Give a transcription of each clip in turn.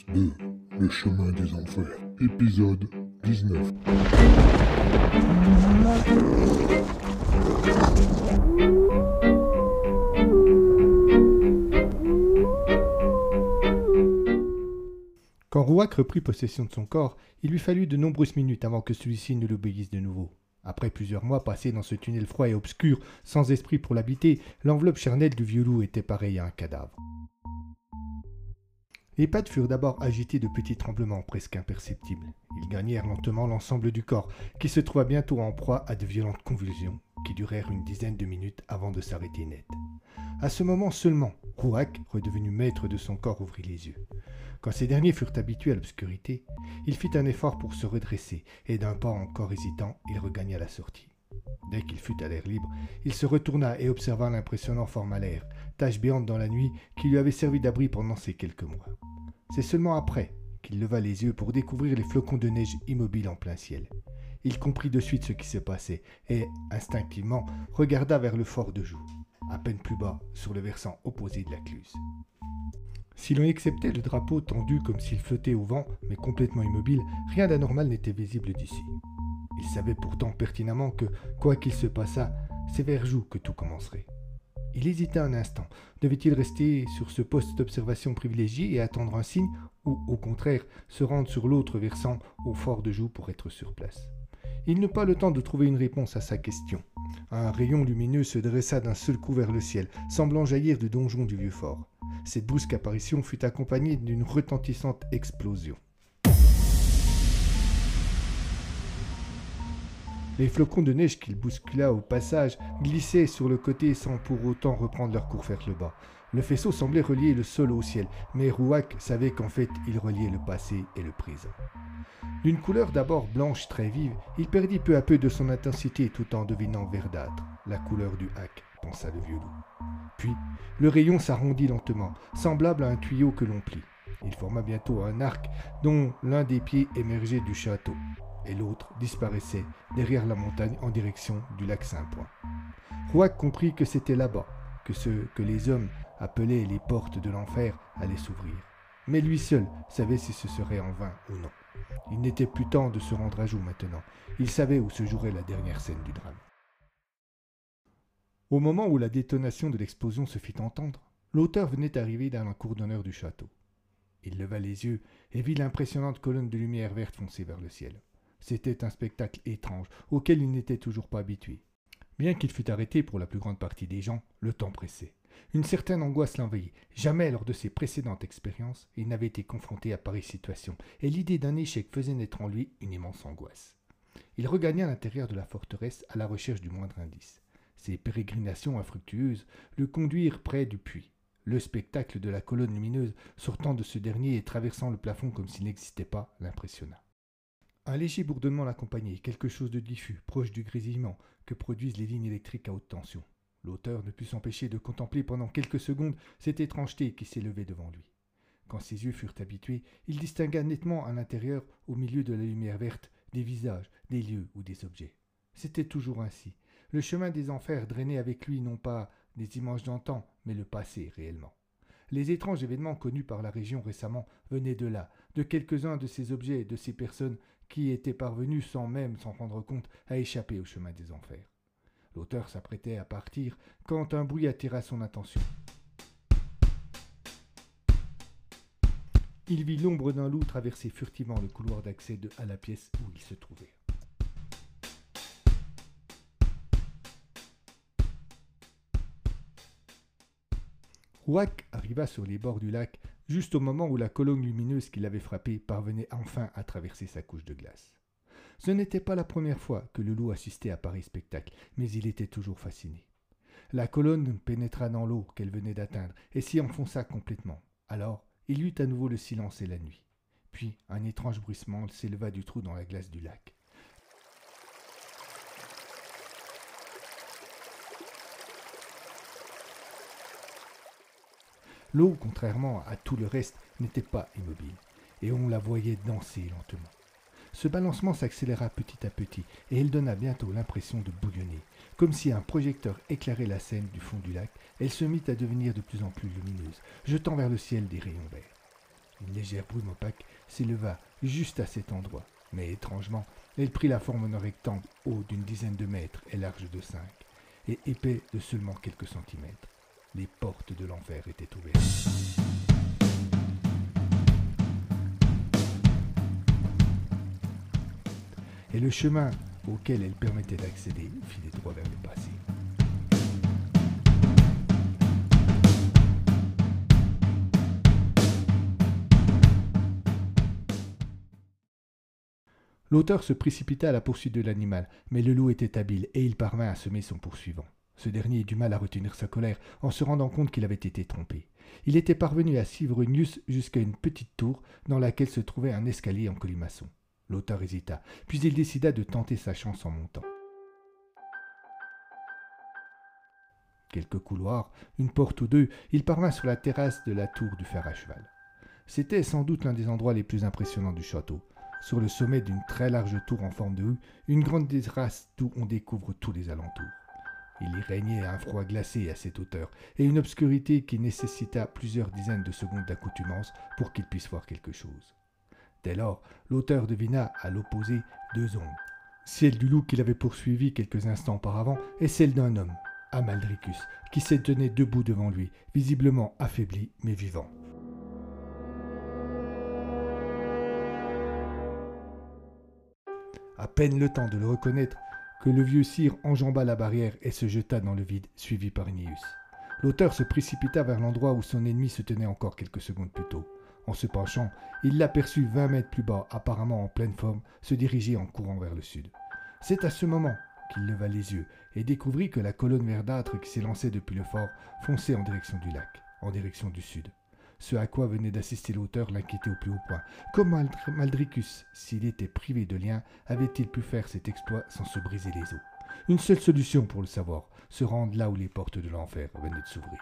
Amalricus 2, le chemin des enfers, épisode 19. Quand Rouac reprit possession de son corps, il lui fallut de nombreuses minutes avant que celui-ci ne l'obéisse de nouveau. Après plusieurs mois passés dans ce tunnel froid et obscur, sans esprit pour l'habiter, l'enveloppe charnelle du vieux loup était pareille à un cadavre. Les pattes furent d'abord agitées de petits tremblements presque imperceptibles. Ils gagnèrent lentement l'ensemble du corps, qui se trouva bientôt en proie à de violentes convulsions, qui durèrent une dizaine de minutes avant de s'arrêter net. À ce moment seulement, Rouac, redevenu maître de son corps, ouvrit les yeux. Quand ces derniers furent habitués à l'obscurité, il fit un effort pour se redresser, et d'un pas encore hésitant, il regagna la sortie. Dès qu'il fut à l'air libre, il se retourna et observa l'impressionnant forme l'air, tache béante dans la nuit qui lui avait servi d'abri pendant ces quelques mois. C'est seulement après qu'il leva les yeux pour découvrir les flocons de neige immobiles en plein ciel. Il comprit de suite ce qui se passait et, instinctivement, regarda vers le fort de Joux, à peine plus bas, sur le versant opposé de la Cluse. Si l'on acceptait le drapeau tendu comme s'il flottait au vent, mais complètement immobile, rien d'anormal n'était visible d'ici. Il savait pourtant pertinemment que, quoi qu'il se passât, c'est vers Joux que tout commencerait. Il hésita un instant. Devait-il rester sur ce poste d'observation privilégié et attendre un signe, ou au contraire se rendre sur l'autre versant au fort de Joux pour être sur place? Il n'eut pas le temps de trouver une réponse à sa question. Un rayon lumineux se dressa d'un seul coup vers le ciel, semblant jaillir du donjon du vieux fort. Cette brusque apparition fut accompagnée d'une retentissante explosion. Les flocons de neige qu'il bouscula au passage glissaient sur le côté sans pour autant reprendre leur cours vers le bas. Le faisceau semblait relier le sol au ciel, mais Rouac savait qu'en fait il reliait le passé et le présent. D'une couleur d'abord blanche très vive, il perdit peu à peu de son intensité tout en devinant verdâtre, la couleur du hack, pensa le vieux loup. Puis, le rayon s'arrondit lentement, semblable à un tuyau que l'on plie. Il forma bientôt un arc dont l'un des pieds émergeait du château et l'autre disparaissait derrière la montagne en direction du lac Saint-Point. Rouac comprit que c'était là-bas que ce que les hommes appelaient les portes de l'enfer allaient s'ouvrir. Mais lui seul savait si ce serait en vain ou non. Il n'était plus temps de se rendre à jour maintenant. Il savait où se jouerait la dernière scène du drame. Au moment où la détonation de l'explosion se fit entendre, l'auteur venait d'arriver dans la cour d'honneur du château. Il leva les yeux et vit l'impressionnante colonne de lumière verte foncer vers le ciel. C'était un spectacle étrange, auquel il n'était toujours pas habitué. Bien qu'il fût arrêté pour la plus grande partie des gens, le temps pressait. Une certaine angoisse l'envahit. Jamais lors de ses précédentes expériences, il n'avait été confronté à pareille situation, et l'idée d'un échec faisait naître en lui une immense angoisse. Il regagna l'intérieur de la forteresse à la recherche du moindre indice. Ses pérégrinations infructueuses le conduirent près du puits. Le spectacle de la colonne lumineuse sortant de ce dernier et traversant le plafond comme s'il n'existait pas l'impressionna. Un léger bourdonnement l'accompagnait, quelque chose de diffus, proche du grésillement que produisent les lignes électriques à haute tension. L'auteur ne put s'empêcher de contempler pendant quelques secondes cette étrangeté qui s'élevait devant lui. Quand ses yeux furent habitués, il distingua nettement à l'intérieur, au milieu de la lumière verte, des visages, des lieux ou des objets. C'était toujours ainsi. Le chemin des enfers drainait avec lui non pas des images d'antan, mais le passé réellement. Les étranges événements connus par la région récemment venaient de là, de quelques-uns de ces objets et de ces personnes qui était parvenu sans même s'en rendre compte à échapper au chemin des enfers. L'auteur s'apprêtait à partir quand un bruit attira son attention. Il vit l'ombre d'un loup traverser furtivement le couloir d'accès à la pièce où il se trouvait. Rouac arriva sur les bords du lac juste au moment où la colonne lumineuse qui l'avait frappé parvenait enfin à traverser sa couche de glace. Ce n'était pas la première fois que le loup assistait à pareil spectacle, mais il était toujours fasciné. La colonne pénétra dans l'eau qu'elle venait d'atteindre et s'y enfonça complètement. Alors, il y eut à nouveau le silence et la nuit. Puis un étrange bruissement s'éleva du trou dans la glace du lac. L'eau, contrairement à tout le reste, n'était pas immobile, et on la voyait danser lentement. Ce balancement s'accéléra petit à petit, et elle donna bientôt l'impression de bouillonner. Comme si un projecteur éclairait la scène du fond du lac, elle se mit à devenir de plus en plus lumineuse, jetant vers le ciel des rayons verts. Une légère brume opaque s'éleva juste à cet endroit, mais étrangement, elle prit la forme d'un rectangle haut d'une dizaine de mètres et large de cinq, et épais de seulement quelques centimètres. Les portes de l'enfer étaient ouvertes. Et le chemin auquel elle permettait d'accéder filait droit vers le passé. L'auteur se précipita à la poursuite de l'animal, mais le loup était habile et il parvint à semer son poursuivant. Ce dernier eut du mal à retenir sa colère en se rendant compte qu'il avait été trompé. Il était parvenu à suivre Nius jusqu'à une petite tour dans laquelle se trouvait un escalier en colimaçon. L'auteur hésita, puis il décida de tenter sa chance en montant. Quelques couloirs, une porte ou deux, il parvint sur la terrasse de la tour du fer à cheval. C'était sans doute l'un des endroits les plus impressionnants du château. Sur le sommet d'une très large tour en forme de U, une grande terrasse d'où on découvre tous les alentours. Il y régnait un froid glacé à cette hauteur, et une obscurité qui nécessita plusieurs dizaines de secondes d'accoutumance pour qu'il puisse voir quelque chose. Dès lors, l'auteur devina à l'opposé deux ombres, celle du loup qu'il avait poursuivi quelques instants auparavant et celle d'un homme, Amaldricus, qui se tenait debout devant lui, visiblement affaibli mais vivant. À peine le temps de le reconnaître que le vieux sire enjamba la barrière et se jeta dans le vide, suivi par Nius. L'auteur se précipita vers l'endroit où son ennemi se tenait encore quelques secondes plus tôt. En se penchant, il l'aperçut vingt mètres plus bas, apparemment en pleine forme, se diriger en courant vers le sud. C'est à ce moment qu'il leva les yeux et découvrit que la colonne verdâtre qui s'élançait depuis le fort fonçait en direction du lac, en direction du sud. Ce à quoi venait d'assister l'auteur l'inquiétait au plus haut point. Comment Maldricus, s'il était privé de lien, avait-il pu faire cet exploit sans se briser les os? Une seule solution pour le savoir, se rendre là où les portes de l'enfer venaient de s'ouvrir.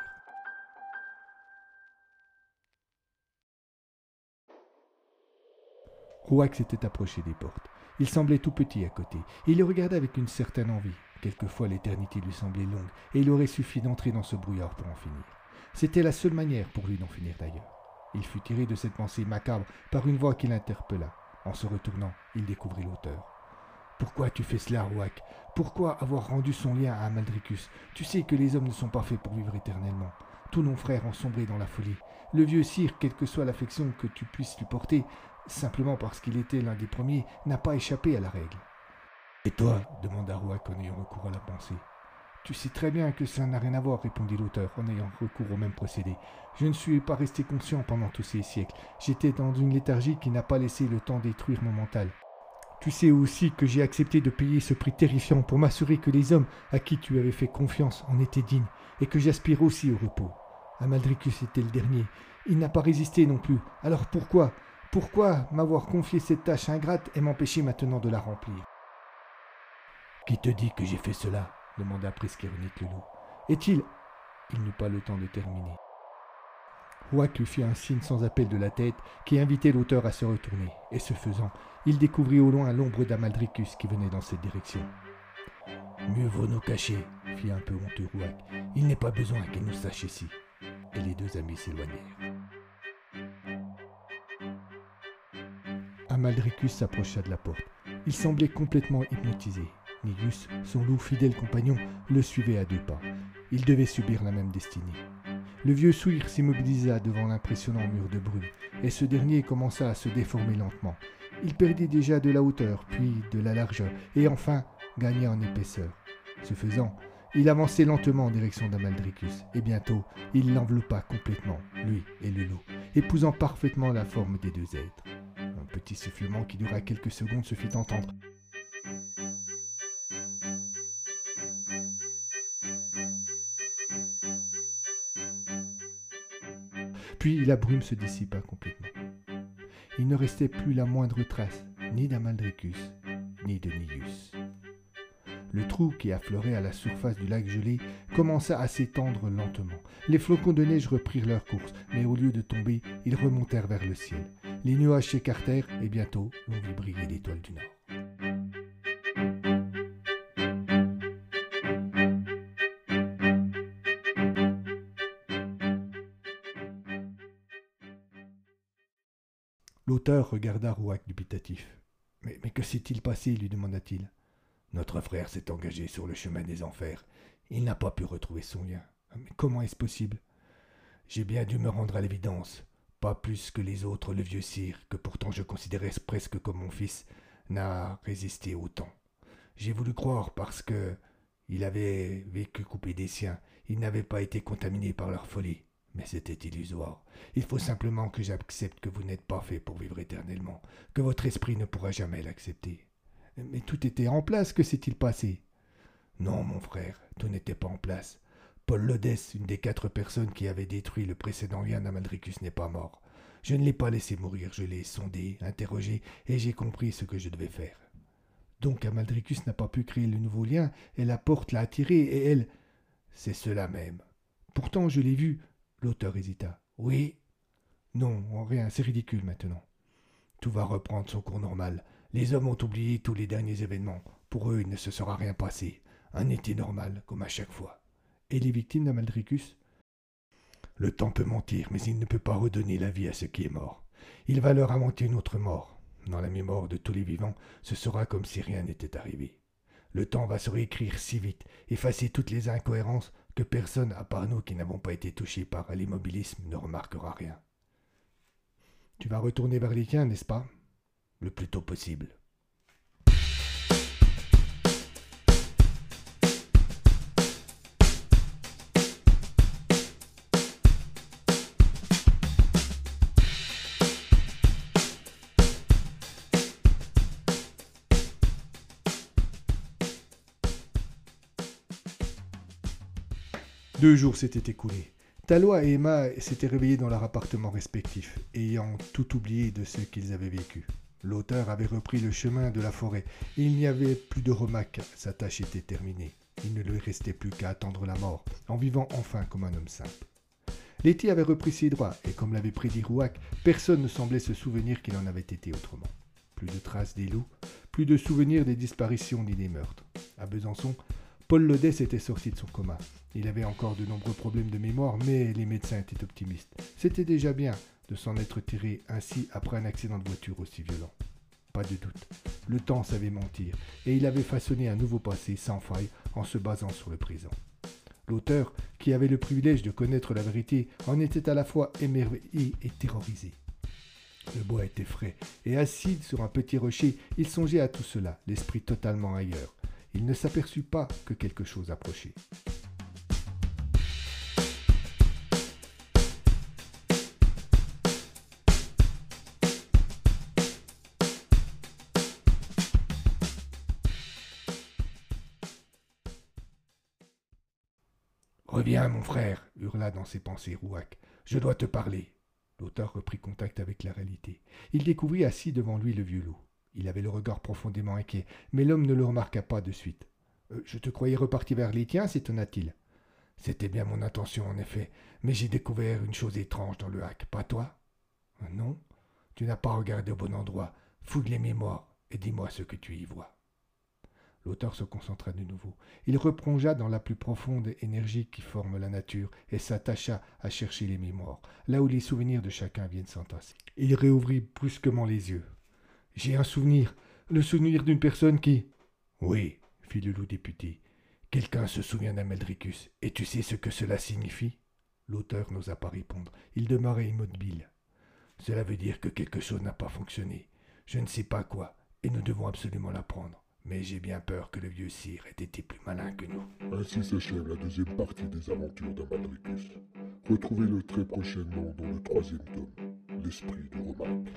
Rouac s'était approché des portes. Il semblait tout petit à côté. Il les regardait avec une certaine envie. Quelquefois l'éternité lui semblait longue, et il aurait suffi d'entrer dans ce brouillard pour en finir. C'était la seule manière pour lui d'en finir d'ailleurs. Il fut tiré de cette pensée macabre par une voix qui l'interpella. En se retournant, il découvrit l'auteur. Pourquoi tu fais cela, Rouac? Pourquoi avoir rendu son lien à Maldricus Tu sais que les hommes ne sont pas faits pour vivre éternellement. Tous nos frères ont sombré dans la folie. Le vieux sire, quelle que soit l'affection que tu puisses lui porter, simplement parce qu'il était l'un des premiers, n'a pas échappé à la règle. Et toi demanda Rouac en ayant recours à la pensée. Tu sais très bien que ça n'a rien à voir, répondit l'auteur en ayant recours au même procédé. Je ne suis pas resté conscient pendant tous ces siècles. J'étais dans une léthargie qui n'a pas laissé le temps détruire mon mental. Tu sais aussi que j'ai accepté de payer ce prix terrifiant pour m'assurer que les hommes à qui tu avais fait confiance en étaient dignes, et que j'aspire aussi au repos. Amaldricus était le dernier. Il n'a pas résisté non plus. Alors pourquoi? Pourquoi m'avoir confié cette tâche ingrate et m'empêcher maintenant de la remplir? Qui te dit que j'ai fait cela demanda ironique le loup. Est-il? Il n'eut pas le temps de terminer. Rouac lui fit un signe sans appel de la tête qui invitait l'auteur à se retourner, et ce faisant, il découvrit au loin l'ombre d'Amaldricus qui venait dans cette direction. Mieux vaut nous cacher, fit un peu honteux Rouac. Il n'est pas besoin qu'il nous sache ici. Et les deux amis s'éloignèrent. Amaldricus s'approcha de la porte. Il semblait complètement hypnotisé. Nigus, son loup fidèle compagnon, le suivait à deux pas. Il devait subir la même destinée. Le vieux souir s'immobilisa devant l'impressionnant mur de brume, et ce dernier commença à se déformer lentement. Il perdit déjà de la hauteur, puis de la largeur, et enfin gagna en épaisseur. Ce faisant, il avançait lentement en direction d'Amaldricus, et bientôt il l'enveloppa complètement, lui et le loup, épousant parfaitement la forme des deux êtres. Un petit sifflement qui dura quelques secondes se fit entendre. Puis la brume se dissipa complètement. Il ne restait plus la moindre trace, ni d'Amaldricus, ni de Nius. Le trou qui affleurait à la surface du lac gelé commença à s'étendre lentement. Les flocons de neige reprirent leur course, mais au lieu de tomber, ils remontèrent vers le ciel. Les nuages s'écartèrent et bientôt l'on vit briller l'étoile du Nord. Regarda Rouac dubitatif. Mais, que s'est-il passé lui demanda-t-il. Notre frère s'est engagé sur le chemin des enfers. Il n'a pas pu retrouver son lien. Mais comment est-ce possible? J'ai bien dû me rendre à l'évidence. Pas plus que les autres, le vieux sire, que pourtant je considérais presque comme mon fils, n'a résisté autant. J'ai voulu croire parce que il avait vécu coupé des siens, il n'avait pas été contaminé par leur folie. Mais c'était illusoire. Il faut simplement que j'accepte que vous n'êtes pas fait pour vivre éternellement, que votre esprit ne pourra jamais l'accepter. Mais tout était en place, que s'est-il passé? Non, mon frère, tout n'était pas en place. Paul Lodès, une des quatre personnes qui avaient détruit le précédent lien d'Amaldricus, n'est pas mort. Je ne l'ai pas laissé mourir, je l'ai sondé, interrogé, et j'ai compris ce que je devais faire. Donc Amaldricus n'a pas pu créer le nouveau lien, et la porte l'a attiré, et elle. C'est cela même. Pourtant, je l'ai vu. L'auteur hésita. Oui. Non, rien, c'est ridicule maintenant. Tout va reprendre son cours normal. Les hommes ont oublié tous les derniers événements. Pour eux, il ne se sera rien passé. Un été normal, comme à chaque fois. Et les victimes d'Amaldricus Le temps peut mentir, mais il ne peut pas redonner la vie à ce qui est mort. Il va leur inventer une autre mort. Dans la mémoire de tous les vivants, ce sera comme si rien n'était arrivé. Le temps va se réécrire si vite, effacer toutes les incohérences, que personne, à part nous qui n'avons pas été touchés par l'immobilisme, ne remarquera rien. Tu vas retourner vers les n'est-ce pas? Le plus tôt possible. Deux jours s'étaient écoulés. Talois et Emma s'étaient réveillés dans leur appartement respectif, ayant tout oublié de ce qu'ils avaient vécu. L'auteur avait repris le chemin de la forêt, et il n'y avait plus de remake, sa tâche était terminée. Il ne lui restait plus qu'à attendre la mort, en vivant enfin comme un homme simple. Letty avait repris ses droits, et comme l'avait prédit Rouac, personne ne semblait se souvenir qu'il en avait été autrement. Plus de traces des loups, plus de souvenirs des disparitions ni des meurtres. À Besançon, Paul Lodès était sorti de son coma. Il avait encore de nombreux problèmes de mémoire, mais les médecins étaient optimistes. C'était déjà bien de s'en être tiré ainsi après un accident de voiture aussi violent. Pas de doute, le temps savait mentir, et il avait façonné un nouveau passé sans faille en se basant sur le présent. L'auteur, qui avait le privilège de connaître la vérité, en était à la fois émerveillé et terrorisé. Le bois était frais, et assis sur un petit rocher, il songeait à tout cela, l'esprit totalement ailleurs il ne s'aperçut pas que quelque chose approchait. Reviens, mon frère, hurla dans ses pensées Rouac. Je dois te parler. L'auteur reprit contact avec la réalité. Il découvrit assis devant lui le vieux loup. Il avait le regard profondément inquiet, mais l'homme ne le remarqua pas de suite. Euh, je te croyais reparti vers les tiens, s'étonna-t-il. C'était bien mon intention, en effet, mais j'ai découvert une chose étrange dans le hack, pas toi? Euh, Non, tu n'as pas regardé au bon endroit. Fouille les mémoires et dis-moi ce que tu y vois. L'auteur se concentra de nouveau. Il replongea dans la plus profonde énergie qui forme la nature et s'attacha à chercher les mémoires, là où les souvenirs de chacun viennent s'entasser. Il réouvrit brusquement les yeux. J'ai un souvenir, le souvenir d'une personne qui. Oui, fit le loup député. Quelqu'un se souvient d'Ameldricus, et tu sais ce que cela signifie? L'auteur n'osa pas répondre. Il demeurait immobile. Cela veut dire que quelque chose n'a pas fonctionné. Je ne sais pas quoi, et nous devons absolument l'apprendre. Mais j'ai bien peur que le vieux sire ait été plus malin que nous. Ainsi s'achève la deuxième partie des aventures d'Amadricus. Retrouvez-le très prochainement dans le troisième tome l'esprit de Romain.